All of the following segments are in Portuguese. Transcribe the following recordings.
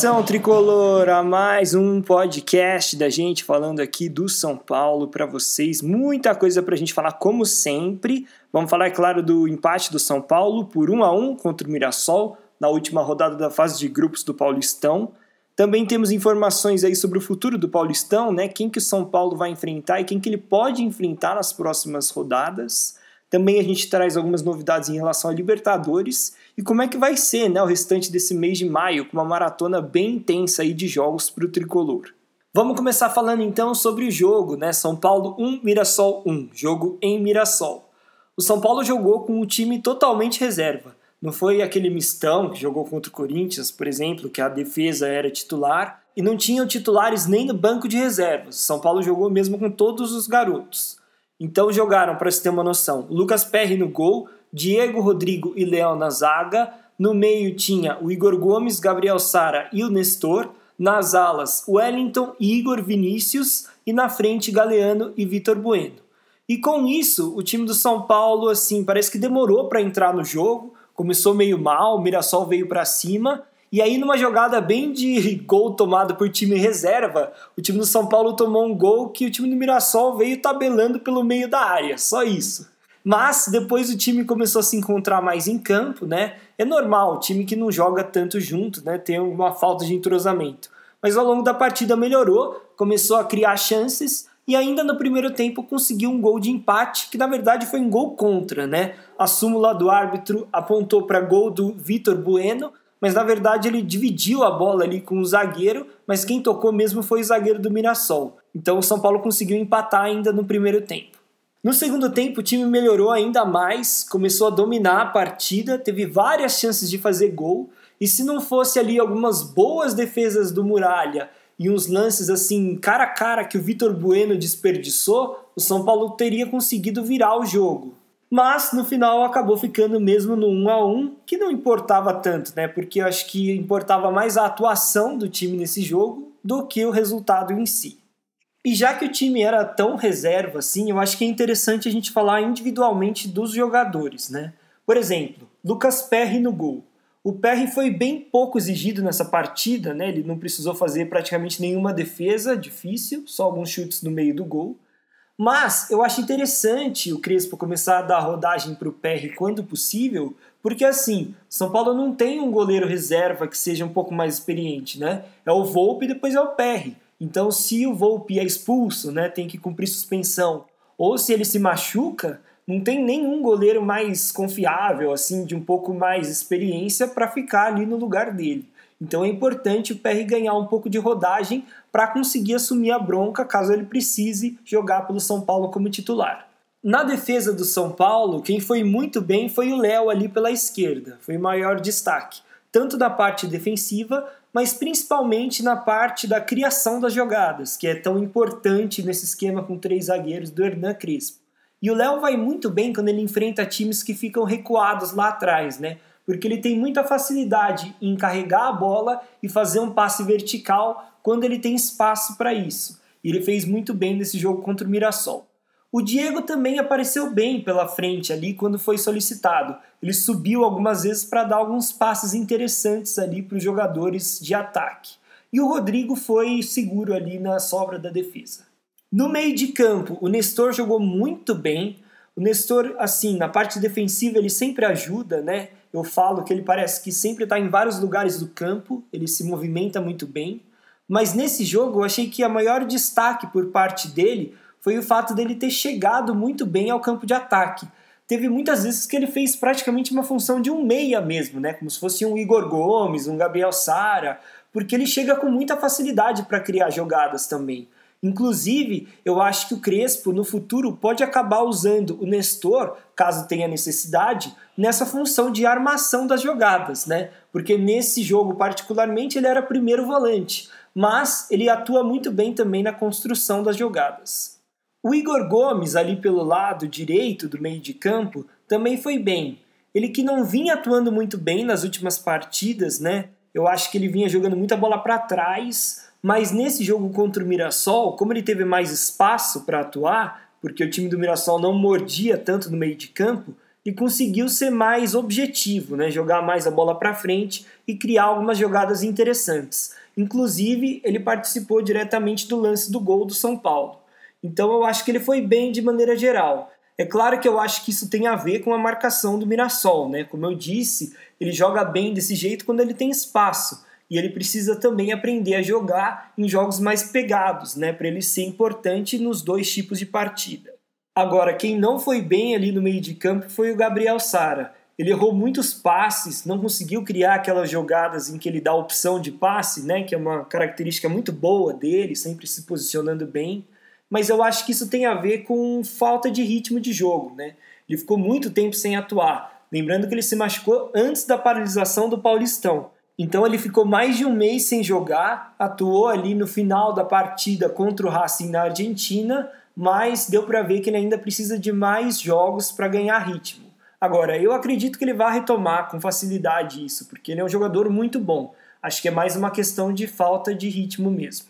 Atenção tricolor, a mais um podcast da gente falando aqui do São Paulo para vocês. Muita coisa para a gente falar como sempre. Vamos falar, é claro, do empate do São Paulo por 1 a 1 contra o Mirassol na última rodada da fase de grupos do Paulistão. Também temos informações aí sobre o futuro do Paulistão, né? Quem que o São Paulo vai enfrentar e quem que ele pode enfrentar nas próximas rodadas. Também a gente traz algumas novidades em relação a Libertadores e como é que vai ser né, o restante desse mês de maio, com uma maratona bem intensa aí de jogos para o tricolor. Vamos começar falando então sobre o jogo, né? São Paulo 1, Mirassol 1, jogo em Mirassol. O São Paulo jogou com o time totalmente reserva. Não foi aquele mistão que jogou contra o Corinthians, por exemplo, que a defesa era titular e não tinham titulares nem no banco de reservas. São Paulo jogou mesmo com todos os garotos. Então jogaram, para você ter uma noção, Lucas Perry no gol, Diego Rodrigo e Léo na zaga. No meio tinha o Igor Gomes, Gabriel Sara e o Nestor. Nas alas, Wellington e Igor Vinícius. E na frente, Galeano e Vitor Bueno. E com isso, o time do São Paulo, assim, parece que demorou para entrar no jogo. Começou meio mal, o Mirassol veio para cima e aí, numa jogada bem de gol tomado por time reserva, o time do São Paulo tomou um gol que o time do Mirassol veio tabelando pelo meio da área, só isso. Mas depois o time começou a se encontrar mais em campo, né? É normal, o time que não joga tanto junto, né? Tem uma falta de entrosamento. Mas ao longo da partida melhorou, começou a criar chances e ainda no primeiro tempo conseguiu um gol de empate, que na verdade foi um gol contra, né? A súmula do árbitro apontou para gol do Vitor Bueno, mas na verdade ele dividiu a bola ali com o zagueiro, mas quem tocou mesmo foi o zagueiro do Mirassol. Então o São Paulo conseguiu empatar ainda no primeiro tempo. No segundo tempo, o time melhorou ainda mais, começou a dominar a partida, teve várias chances de fazer gol, e se não fosse ali algumas boas defesas do Muralha e uns lances assim cara a cara que o Vitor Bueno desperdiçou, o São Paulo teria conseguido virar o jogo mas no final acabou ficando mesmo no 1 a 1 que não importava tanto, né? Porque eu acho que importava mais a atuação do time nesse jogo do que o resultado em si. E já que o time era tão reserva assim, eu acho que é interessante a gente falar individualmente dos jogadores, né? Por exemplo, Lucas Perry no gol. O Perry foi bem pouco exigido nessa partida, né? Ele não precisou fazer praticamente nenhuma defesa difícil, só alguns chutes no meio do gol. Mas eu acho interessante o Crespo começar a dar rodagem para o PR quando possível, porque assim, São Paulo não tem um goleiro reserva que seja um pouco mais experiente, né? É o Volpe e depois é o PR. Então, se o Volpe é expulso, né, tem que cumprir suspensão, ou se ele se machuca, não tem nenhum goleiro mais confiável, assim, de um pouco mais experiência para ficar ali no lugar dele. Então é importante o PR ganhar um pouco de rodagem para conseguir assumir a bronca caso ele precise jogar pelo São Paulo como titular. Na defesa do São Paulo, quem foi muito bem foi o Léo ali pela esquerda, foi o maior destaque, tanto na parte defensiva, mas principalmente na parte da criação das jogadas, que é tão importante nesse esquema com três zagueiros do Hernan Crespo. E o Léo vai muito bem quando ele enfrenta times que ficam recuados lá atrás, né? Porque ele tem muita facilidade em carregar a bola e fazer um passe vertical quando ele tem espaço para isso. E ele fez muito bem nesse jogo contra o Mirassol. O Diego também apareceu bem pela frente ali quando foi solicitado. Ele subiu algumas vezes para dar alguns passes interessantes ali para os jogadores de ataque. E o Rodrigo foi seguro ali na sobra da defesa. No meio de campo, o Nestor jogou muito bem. O Nestor, assim, na parte defensiva ele sempre ajuda, né? Eu falo que ele parece que sempre está em vários lugares do campo, ele se movimenta muito bem. Mas nesse jogo eu achei que a maior destaque por parte dele foi o fato dele ter chegado muito bem ao campo de ataque. Teve muitas vezes que ele fez praticamente uma função de um meia mesmo, né? Como se fosse um Igor Gomes, um Gabriel Sara, porque ele chega com muita facilidade para criar jogadas também. Inclusive, eu acho que o Crespo no futuro pode acabar usando o Nestor, caso tenha necessidade, nessa função de armação das jogadas, né? Porque nesse jogo, particularmente, ele era primeiro volante, mas ele atua muito bem também na construção das jogadas. O Igor Gomes, ali pelo lado direito do meio de campo, também foi bem. Ele que não vinha atuando muito bem nas últimas partidas, né? Eu acho que ele vinha jogando muita bola para trás, mas nesse jogo contra o Mirassol, como ele teve mais espaço para atuar, porque o time do Mirassol não mordia tanto no meio de campo, e conseguiu ser mais objetivo, né? jogar mais a bola para frente e criar algumas jogadas interessantes. Inclusive, ele participou diretamente do lance do gol do São Paulo. Então eu acho que ele foi bem de maneira geral. É claro que eu acho que isso tem a ver com a marcação do Mirassol, né? Como eu disse, ele joga bem desse jeito quando ele tem espaço. E ele precisa também aprender a jogar em jogos mais pegados, né? Para ele ser importante nos dois tipos de partida. Agora, quem não foi bem ali no meio de campo foi o Gabriel Sara. Ele errou muitos passes, não conseguiu criar aquelas jogadas em que ele dá opção de passe, né, que é uma característica muito boa dele, sempre se posicionando bem. Mas eu acho que isso tem a ver com falta de ritmo de jogo, né? Ele ficou muito tempo sem atuar. Lembrando que ele se machucou antes da paralisação do Paulistão. Então ele ficou mais de um mês sem jogar, atuou ali no final da partida contra o Racing na Argentina, mas deu para ver que ele ainda precisa de mais jogos para ganhar ritmo. Agora, eu acredito que ele vai retomar com facilidade isso, porque ele é um jogador muito bom. Acho que é mais uma questão de falta de ritmo mesmo.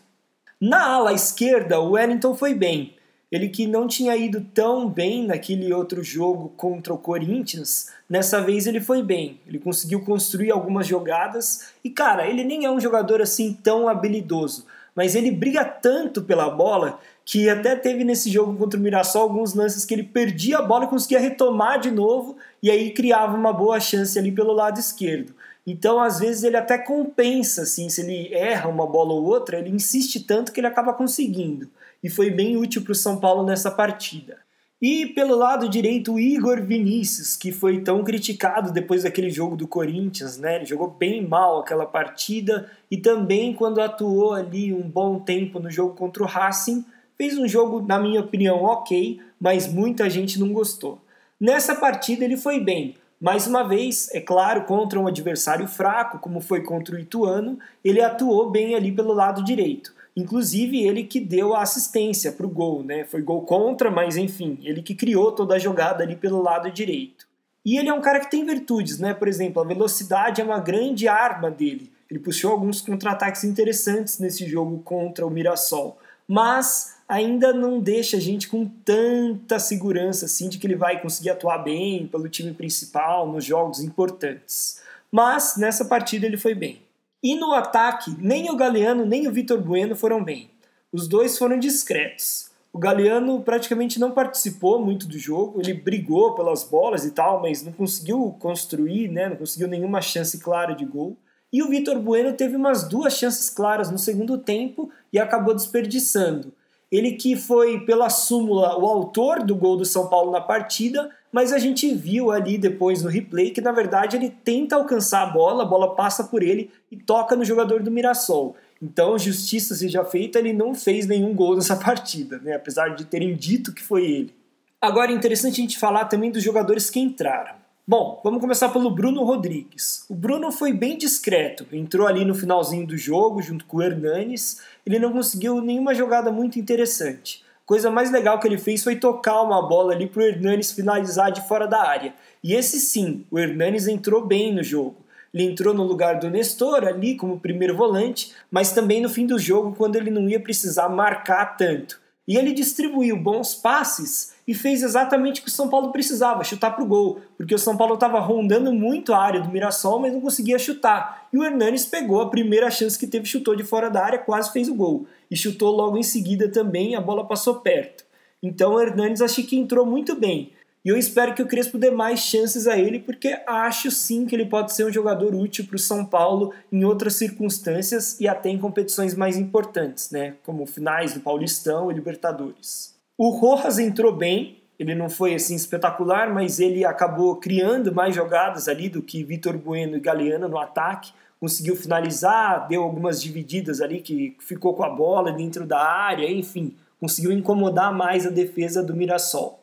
Na ala esquerda, o Wellington foi bem. Ele que não tinha ido tão bem naquele outro jogo contra o Corinthians, nessa vez ele foi bem. Ele conseguiu construir algumas jogadas e, cara, ele nem é um jogador assim tão habilidoso, mas ele briga tanto pela bola que até teve nesse jogo contra o Mirassol alguns lances que ele perdia a bola e conseguia retomar de novo e aí criava uma boa chance ali pelo lado esquerdo. Então, às vezes, ele até compensa, assim, se ele erra uma bola ou outra, ele insiste tanto que ele acaba conseguindo. E foi bem útil para o São Paulo nessa partida. E pelo lado direito, o Igor Vinícius, que foi tão criticado depois daquele jogo do Corinthians, né? Ele jogou bem mal aquela partida e também quando atuou ali um bom tempo no jogo contra o Racing, Fez um jogo, na minha opinião, ok, mas muita gente não gostou. Nessa partida ele foi bem. Mais uma vez, é claro, contra um adversário fraco, como foi contra o Ituano, ele atuou bem ali pelo lado direito. Inclusive, ele que deu a assistência para o gol, né? Foi gol contra, mas enfim, ele que criou toda a jogada ali pelo lado direito. E ele é um cara que tem virtudes, né? Por exemplo, a velocidade é uma grande arma dele. Ele puxou alguns contra-ataques interessantes nesse jogo contra o Mirassol. Mas ainda não deixa a gente com tanta segurança assim de que ele vai conseguir atuar bem pelo time principal nos jogos importantes. Mas nessa partida ele foi bem. E no ataque, nem o Galeano nem o Vitor Bueno foram bem. Os dois foram discretos. O Galeano praticamente não participou muito do jogo, ele brigou pelas bolas e tal, mas não conseguiu construir, né? não conseguiu nenhuma chance clara de gol. E o Vitor Bueno teve umas duas chances claras no segundo tempo e acabou desperdiçando. Ele que foi pela súmula o autor do gol do São Paulo na partida, mas a gente viu ali depois no replay que na verdade ele tenta alcançar a bola, a bola passa por ele e toca no jogador do Mirassol. Então, justiça seja feita, ele não fez nenhum gol nessa partida, né? apesar de terem dito que foi ele. Agora é interessante a gente falar também dos jogadores que entraram. Bom, vamos começar pelo Bruno Rodrigues. O Bruno foi bem discreto, entrou ali no finalzinho do jogo junto com o Hernanes. Ele não conseguiu nenhuma jogada muito interessante. Coisa mais legal que ele fez foi tocar uma bola ali para o Hernanes finalizar de fora da área. E esse sim, o Hernanes entrou bem no jogo. Ele entrou no lugar do Nestor ali como primeiro volante, mas também no fim do jogo quando ele não ia precisar marcar tanto. E ele distribuiu bons passes e fez exatamente o que o São Paulo precisava, chutar para o gol, porque o São Paulo estava rondando muito a área do Mirassol, mas não conseguia chutar. E o Hernanes pegou a primeira chance que teve, chutou de fora da área, quase fez o gol. E chutou logo em seguida também, a bola passou perto. Então o Hernanes achei que entrou muito bem. E eu espero que o Crespo dê mais chances a ele, porque acho sim que ele pode ser um jogador útil para o São Paulo em outras circunstâncias e até em competições mais importantes, né? Como finais do Paulistão e Libertadores. O Rojas entrou bem, ele não foi assim espetacular, mas ele acabou criando mais jogadas ali do que Vitor Bueno e Galeano no ataque. Conseguiu finalizar, deu algumas divididas ali que ficou com a bola dentro da área, enfim, conseguiu incomodar mais a defesa do Mirassol.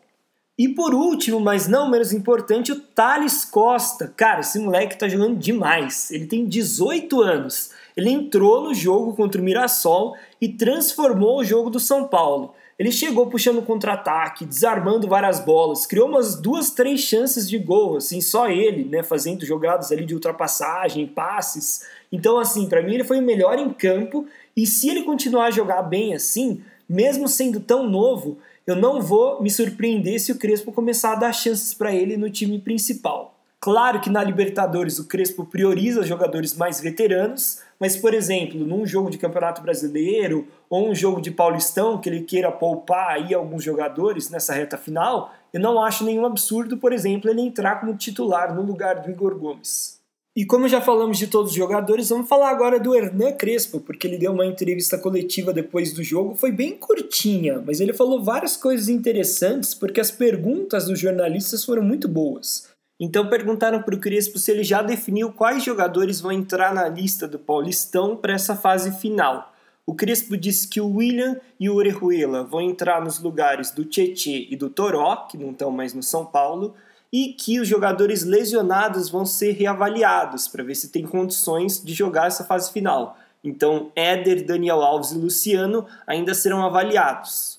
E por último, mas não menos importante, o Thales Costa. Cara, esse moleque tá jogando demais. Ele tem 18 anos. Ele entrou no jogo contra o Mirassol e transformou o jogo do São Paulo. Ele chegou puxando contra-ataque, desarmando várias bolas, criou umas duas, três chances de gol, assim, só ele, né, fazendo jogadas ali de ultrapassagem, passes. Então, assim, para mim ele foi o melhor em campo e se ele continuar a jogar bem assim, mesmo sendo tão novo, eu não vou me surpreender se o Crespo começar a dar chances para ele no time principal. Claro que na Libertadores o Crespo prioriza jogadores mais veteranos, mas, por exemplo, num jogo de Campeonato Brasileiro ou um jogo de Paulistão que ele queira poupar aí alguns jogadores nessa reta final, eu não acho nenhum absurdo, por exemplo, ele entrar como titular no lugar do Igor Gomes. E como já falamos de todos os jogadores, vamos falar agora do Hernan Crespo, porque ele deu uma entrevista coletiva depois do jogo, foi bem curtinha, mas ele falou várias coisas interessantes porque as perguntas dos jornalistas foram muito boas. Então perguntaram para o Crespo se ele já definiu quais jogadores vão entrar na lista do Paulistão para essa fase final. O Crespo disse que o William e o Orejuela vão entrar nos lugares do Tietê e do Toró, que não estão mais no São Paulo, e que os jogadores lesionados vão ser reavaliados para ver se tem condições de jogar essa fase final. Então, Éder, Daniel Alves e Luciano ainda serão avaliados.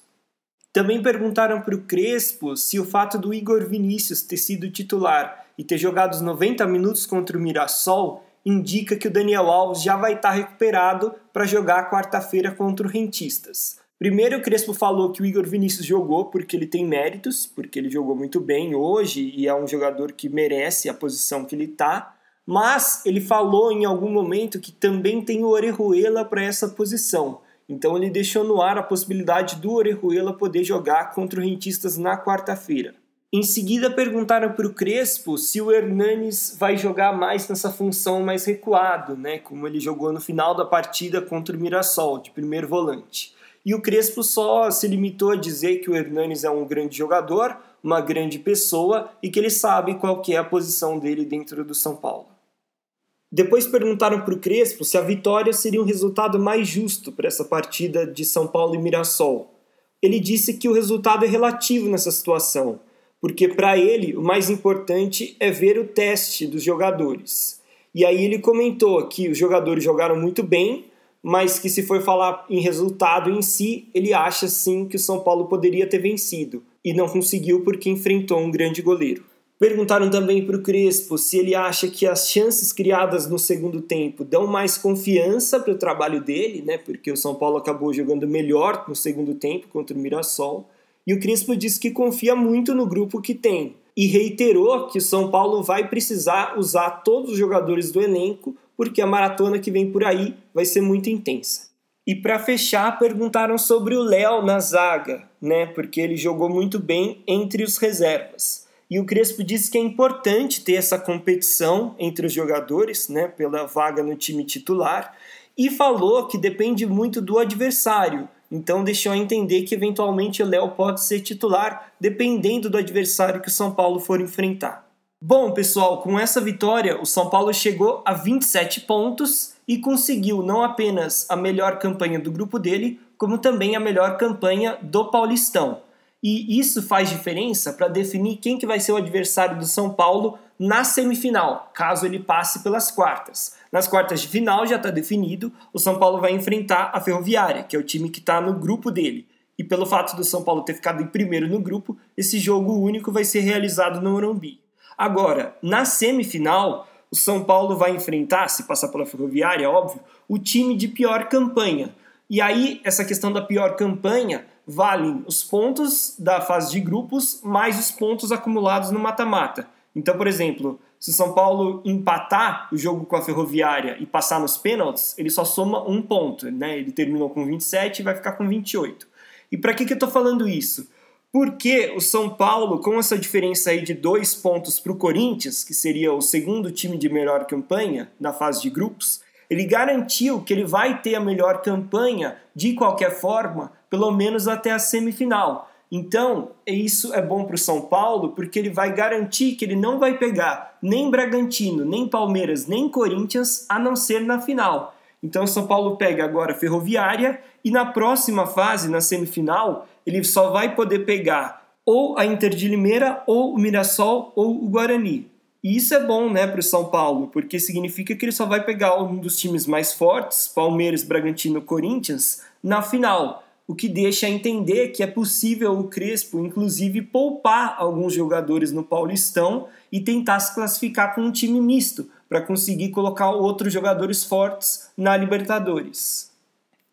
Também perguntaram para o Crespo se o fato do Igor Vinícius ter sido titular e ter jogado os 90 minutos contra o Mirassol indica que o Daniel Alves já vai estar recuperado para jogar quarta-feira contra o Rentistas. Primeiro, o Crespo falou que o Igor Vinícius jogou porque ele tem méritos, porque ele jogou muito bem hoje e é um jogador que merece a posição que ele está. Mas ele falou em algum momento que também tem o Orejuela para essa posição. Então ele deixou no ar a possibilidade do Orejuela poder jogar contra o Rentistas na quarta-feira. Em seguida perguntaram para o Crespo se o Hernanes vai jogar mais nessa função mais recuado, né, como ele jogou no final da partida contra o Mirassol, de primeiro volante. E o Crespo só se limitou a dizer que o Hernanes é um grande jogador, uma grande pessoa e que ele sabe qual que é a posição dele dentro do São Paulo. Depois perguntaram para o Crespo se a vitória seria um resultado mais justo para essa partida de São Paulo e Mirassol. Ele disse que o resultado é relativo nessa situação, porque para ele o mais importante é ver o teste dos jogadores. E aí ele comentou que os jogadores jogaram muito bem, mas que se for falar em resultado em si, ele acha sim que o São Paulo poderia ter vencido e não conseguiu porque enfrentou um grande goleiro. Perguntaram também para o Crespo se ele acha que as chances criadas no segundo tempo dão mais confiança para o trabalho dele, né? Porque o São Paulo acabou jogando melhor no segundo tempo contra o Mirassol. E o Crespo disse que confia muito no grupo que tem e reiterou que o São Paulo vai precisar usar todos os jogadores do elenco, porque a maratona que vem por aí vai ser muito intensa. E para fechar, perguntaram sobre o Léo na zaga, né? Porque ele jogou muito bem entre os reservas. E o Crespo disse que é importante ter essa competição entre os jogadores, né, pela vaga no time titular, e falou que depende muito do adversário. Então deixou entender que eventualmente o Léo pode ser titular, dependendo do adversário que o São Paulo for enfrentar. Bom, pessoal, com essa vitória, o São Paulo chegou a 27 pontos e conseguiu não apenas a melhor campanha do grupo dele, como também a melhor campanha do Paulistão. E isso faz diferença para definir quem que vai ser o adversário do São Paulo na semifinal, caso ele passe pelas quartas. Nas quartas de final já está definido, o São Paulo vai enfrentar a Ferroviária, que é o time que está no grupo dele. E pelo fato do São Paulo ter ficado em primeiro no grupo, esse jogo único vai ser realizado no Morumbi. Agora, na semifinal, o São Paulo vai enfrentar, se passar pela Ferroviária, óbvio, o time de pior campanha. E aí, essa questão da pior campanha valem os pontos da fase de grupos mais os pontos acumulados no mata-mata. Então, por exemplo, se o São Paulo empatar o jogo com a Ferroviária e passar nos pênaltis, ele só soma um ponto, né? Ele terminou com 27 e vai ficar com 28. E para que, que eu estou falando isso? Porque o São Paulo, com essa diferença aí de dois pontos para o Corinthians, que seria o segundo time de melhor campanha na fase de grupos, ele garantiu que ele vai ter a melhor campanha de qualquer forma, pelo menos até a semifinal. Então, isso é bom para o São Paulo, porque ele vai garantir que ele não vai pegar nem Bragantino, nem Palmeiras, nem Corinthians, a não ser na final. Então, São Paulo pega agora Ferroviária e na próxima fase, na semifinal, ele só vai poder pegar ou a Inter de Limeira, ou o Mirassol, ou o Guarani. E isso é bom, né, para o São Paulo, porque significa que ele só vai pegar um dos times mais fortes, Palmeiras, Bragantino, Corinthians, na final. O que deixa entender que é possível o Crespo, inclusive, poupar alguns jogadores no Paulistão e tentar se classificar com um time misto, para conseguir colocar outros jogadores fortes na Libertadores.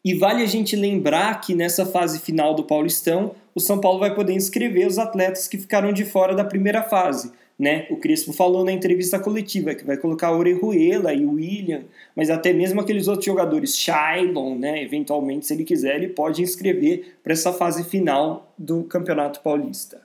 E vale a gente lembrar que nessa fase final do Paulistão, o São Paulo vai poder inscrever os atletas que ficaram de fora da primeira fase. Né? O Crespo falou na entrevista coletiva que vai colocar Orejuela e William, mas até mesmo aqueles outros jogadores, Shailon, né? eventualmente, se ele quiser, ele pode inscrever para essa fase final do Campeonato Paulista.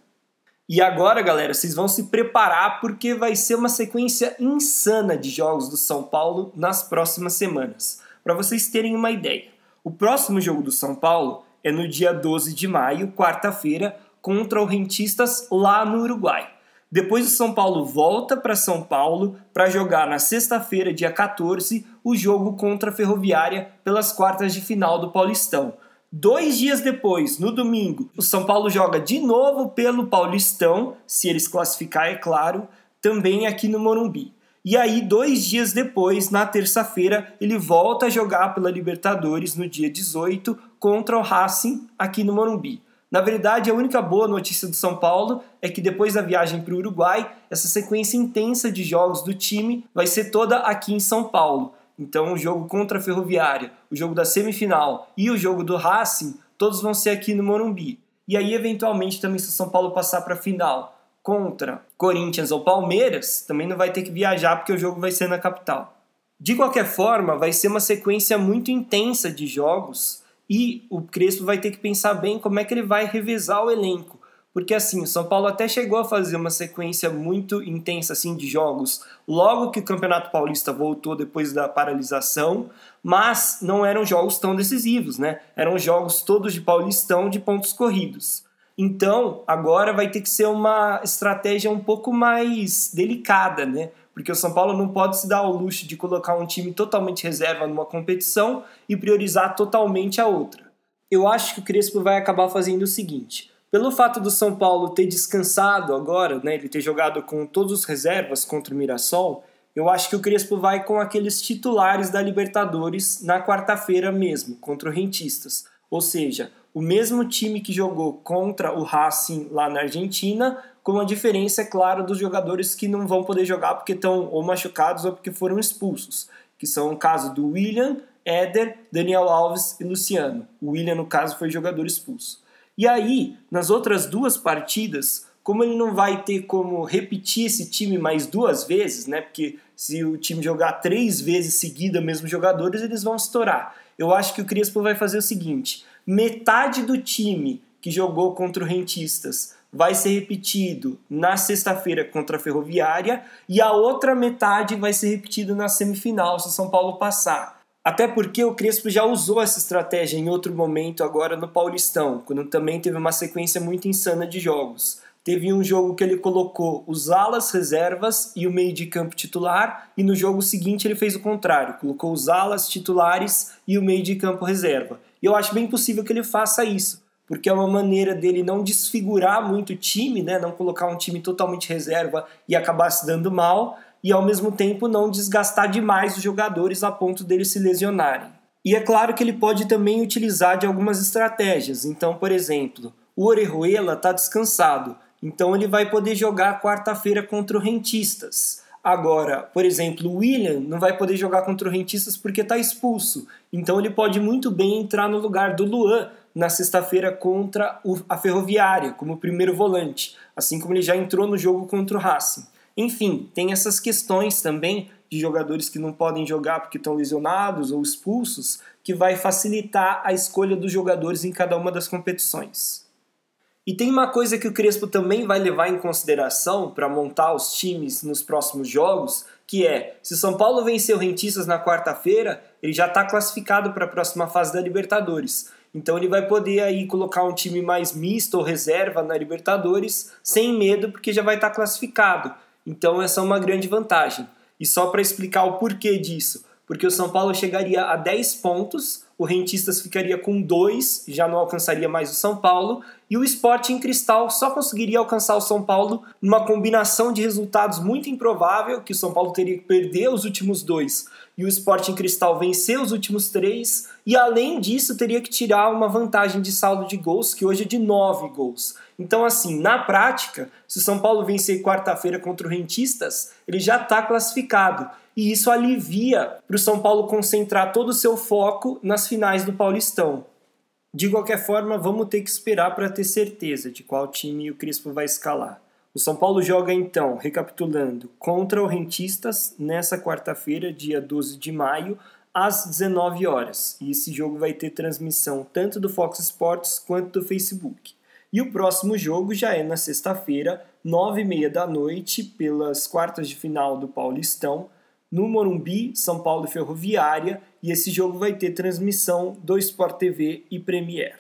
E agora, galera, vocês vão se preparar porque vai ser uma sequência insana de jogos do São Paulo nas próximas semanas. Para vocês terem uma ideia, o próximo jogo do São Paulo é no dia 12 de maio, quarta-feira, contra o Rentistas lá no Uruguai. Depois o São Paulo volta para São Paulo para jogar na sexta-feira, dia 14, o jogo contra a Ferroviária pelas quartas de final do Paulistão. Dois dias depois, no domingo, o São Paulo joga de novo pelo Paulistão, se eles classificar, é claro, também aqui no Morumbi. E aí, dois dias depois, na terça-feira, ele volta a jogar pela Libertadores no dia 18 contra o Racing aqui no Morumbi. Na verdade, a única boa notícia do São Paulo é que depois da viagem para o Uruguai, essa sequência intensa de jogos do time vai ser toda aqui em São Paulo. Então, o jogo contra a Ferroviária, o jogo da semifinal e o jogo do Racing, todos vão ser aqui no Morumbi. E aí, eventualmente, também se o São Paulo passar para a final contra Corinthians ou Palmeiras, também não vai ter que viajar porque o jogo vai ser na capital. De qualquer forma, vai ser uma sequência muito intensa de jogos e o Crespo vai ter que pensar bem como é que ele vai revezar o elenco. Porque assim, o São Paulo até chegou a fazer uma sequência muito intensa assim de jogos logo que o Campeonato Paulista voltou depois da paralisação, mas não eram jogos tão decisivos, né? Eram jogos todos de Paulistão de pontos corridos. Então, agora vai ter que ser uma estratégia um pouco mais delicada, né? Porque o São Paulo não pode se dar ao luxo de colocar um time totalmente reserva numa competição e priorizar totalmente a outra. Eu acho que o Crespo vai acabar fazendo o seguinte: pelo fato do São Paulo ter descansado agora, né, ele ter jogado com todos os reservas contra o Mirassol, eu acho que o Crespo vai com aqueles titulares da Libertadores na quarta-feira mesmo, contra o Rentistas. Ou seja, o mesmo time que jogou contra o Racing lá na Argentina, com a diferença, é claro, dos jogadores que não vão poder jogar porque estão ou machucados ou porque foram expulsos, que são o caso do William, Éder, Daniel Alves e Luciano. O William, no caso, foi jogador expulso. E aí, nas outras duas partidas, como ele não vai ter como repetir esse time mais duas vezes, né? Porque se o time jogar três vezes seguida mesmos jogadores, eles vão estourar. Eu acho que o Crespo vai fazer o seguinte: metade do time que jogou contra o Rentistas vai ser repetido na sexta-feira contra a Ferroviária e a outra metade vai ser repetido na semifinal se o São Paulo passar. Até porque o Crespo já usou essa estratégia em outro momento agora no Paulistão, quando também teve uma sequência muito insana de jogos. Teve um jogo que ele colocou os alas reservas e o meio de campo titular, e no jogo seguinte ele fez o contrário, colocou os alas titulares e o meio de campo reserva. E eu acho bem possível que ele faça isso, porque é uma maneira dele não desfigurar muito o time, né? não colocar um time totalmente reserva e acabar se dando mal, e ao mesmo tempo não desgastar demais os jogadores a ponto deles se lesionarem. E é claro que ele pode também utilizar de algumas estratégias. Então, por exemplo, o Orejuela está descansado, então ele vai poder jogar quarta-feira contra o Rentistas. Agora, por exemplo, o William não vai poder jogar contra o Rentistas porque está expulso. Então ele pode muito bem entrar no lugar do Luan na sexta-feira contra a Ferroviária, como primeiro volante, assim como ele já entrou no jogo contra o Racing. Enfim, tem essas questões também de jogadores que não podem jogar porque estão lesionados ou expulsos, que vai facilitar a escolha dos jogadores em cada uma das competições. E tem uma coisa que o Crespo também vai levar em consideração para montar os times nos próximos jogos, que é, se São Paulo vencer o Rentistas na quarta-feira, ele já está classificado para a próxima fase da Libertadores. Então ele vai poder aí colocar um time mais misto ou reserva na Libertadores sem medo, porque já vai estar tá classificado. Então essa é uma grande vantagem. E só para explicar o porquê disso, porque o São Paulo chegaria a 10 pontos, o Rentistas ficaria com 2, já não alcançaria mais o São Paulo, e o Sporting Cristal só conseguiria alcançar o São Paulo numa combinação de resultados muito improvável, que o São Paulo teria que perder os últimos dois e o Sporting Cristal vencer os últimos três, e além disso teria que tirar uma vantagem de saldo de gols, que hoje é de 9 gols. Então, assim, na prática, se o São Paulo vencer quarta-feira contra o Rentistas, ele já está classificado. e isso alivia para o São Paulo concentrar todo o seu foco nas finais do Paulistão. De qualquer forma, vamos ter que esperar para ter certeza de qual time o Crispo vai escalar. O São Paulo joga então, recapitulando, contra o Rentistas nessa quarta-feira, dia 12 de maio, às 19 horas. E esse jogo vai ter transmissão tanto do Fox Sports quanto do Facebook. E o próximo jogo já é na sexta-feira, 9h30 da noite, pelas quartas de final do Paulistão, no Morumbi, São Paulo Ferroviária, e esse jogo vai ter transmissão do Sport TV e Premier.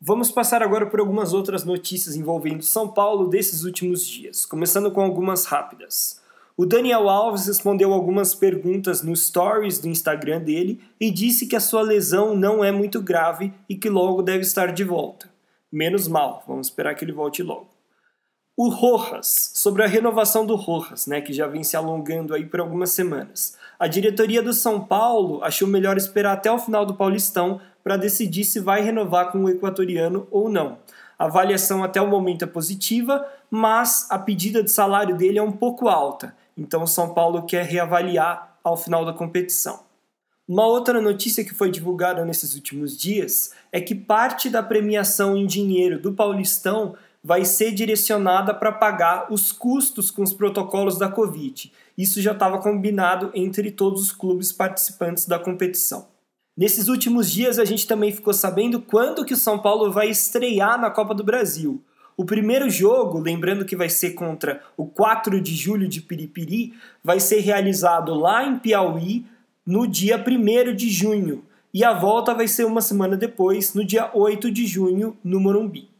Vamos passar agora por algumas outras notícias envolvendo São Paulo desses últimos dias, começando com algumas rápidas. O Daniel Alves respondeu algumas perguntas no stories do Instagram dele e disse que a sua lesão não é muito grave e que logo deve estar de volta. Menos mal, vamos esperar que ele volte logo. O Rojas, sobre a renovação do Rojas, né, que já vem se alongando aí por algumas semanas. A diretoria do São Paulo achou melhor esperar até o final do Paulistão para decidir se vai renovar com o equatoriano ou não. A avaliação até o momento é positiva, mas a pedida de salário dele é um pouco alta então o São Paulo quer reavaliar ao final da competição. Uma outra notícia que foi divulgada nesses últimos dias é que parte da premiação em dinheiro do Paulistão vai ser direcionada para pagar os custos com os protocolos da Covid. Isso já estava combinado entre todos os clubes participantes da competição. Nesses últimos dias a gente também ficou sabendo quando que o São Paulo vai estrear na Copa do Brasil. O primeiro jogo, lembrando que vai ser contra o 4 de julho de Piripiri, vai ser realizado lá em Piauí no dia 1 de junho. E a volta vai ser uma semana depois, no dia 8 de junho, no Morumbi.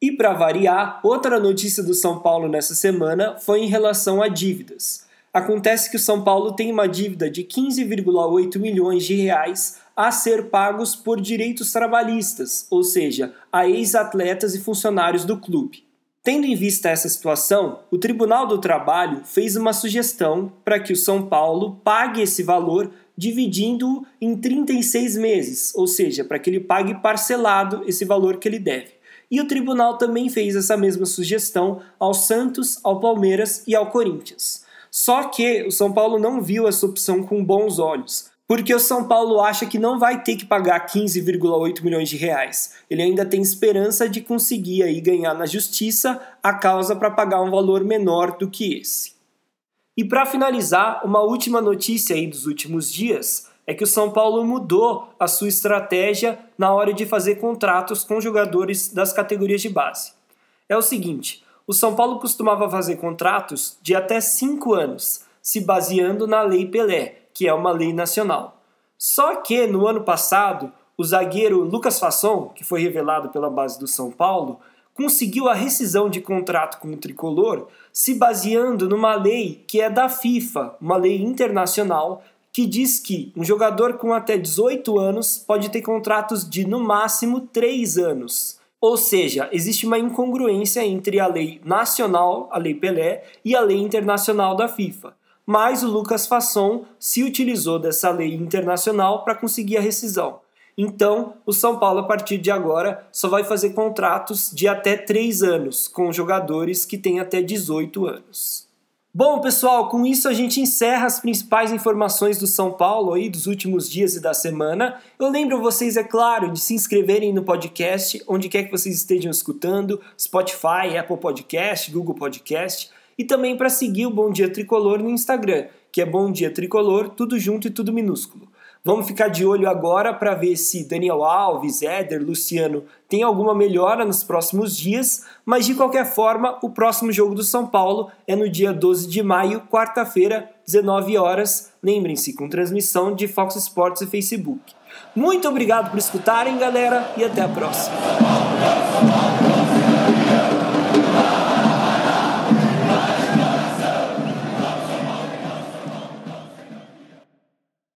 E para variar, outra notícia do São Paulo nessa semana foi em relação a dívidas. Acontece que o São Paulo tem uma dívida de 15,8 milhões de reais a ser pagos por direitos trabalhistas, ou seja, a ex-atletas e funcionários do clube. Tendo em vista essa situação, o Tribunal do Trabalho fez uma sugestão para que o São Paulo pague esse valor dividindo em 36 meses, ou seja, para que ele pague parcelado esse valor que ele deve. E o tribunal também fez essa mesma sugestão ao Santos, ao Palmeiras e ao Corinthians. Só que o São Paulo não viu essa opção com bons olhos, porque o São Paulo acha que não vai ter que pagar 15,8 milhões de reais. Ele ainda tem esperança de conseguir aí ganhar na justiça a causa para pagar um valor menor do que esse. E para finalizar, uma última notícia aí dos últimos dias é que o São Paulo mudou a sua estratégia na hora de fazer contratos com jogadores das categorias de base. É o seguinte, o São Paulo costumava fazer contratos de até 5 anos, se baseando na Lei Pelé, que é uma lei nacional. Só que no ano passado, o zagueiro Lucas Fasson, que foi revelado pela base do São Paulo, conseguiu a rescisão de contrato com o tricolor se baseando numa lei que é da FIFA, uma lei internacional que diz que um jogador com até 18 anos pode ter contratos de no máximo 3 anos. Ou seja, existe uma incongruência entre a lei nacional, a lei Pelé, e a lei internacional da FIFA mas o Lucas Fasson se utilizou dessa lei internacional para conseguir a rescisão. Então, o São Paulo, a partir de agora, só vai fazer contratos de até 3 anos com jogadores que têm até 18 anos. Bom, pessoal, com isso a gente encerra as principais informações do São Paulo aí dos últimos dias e da semana. Eu lembro vocês, é claro, de se inscreverem no podcast, onde quer que vocês estejam escutando, Spotify, Apple Podcast, Google Podcast e também para seguir o Bom Dia Tricolor no Instagram, que é Bom Dia Tricolor, tudo junto e tudo minúsculo. Vamos ficar de olho agora para ver se Daniel Alves, Éder, Luciano tem alguma melhora nos próximos dias, mas de qualquer forma, o próximo jogo do São Paulo é no dia 12 de maio, quarta-feira, 19 horas. Lembrem-se, com transmissão de Fox Sports e Facebook. Muito obrigado por escutarem, galera, e até a próxima.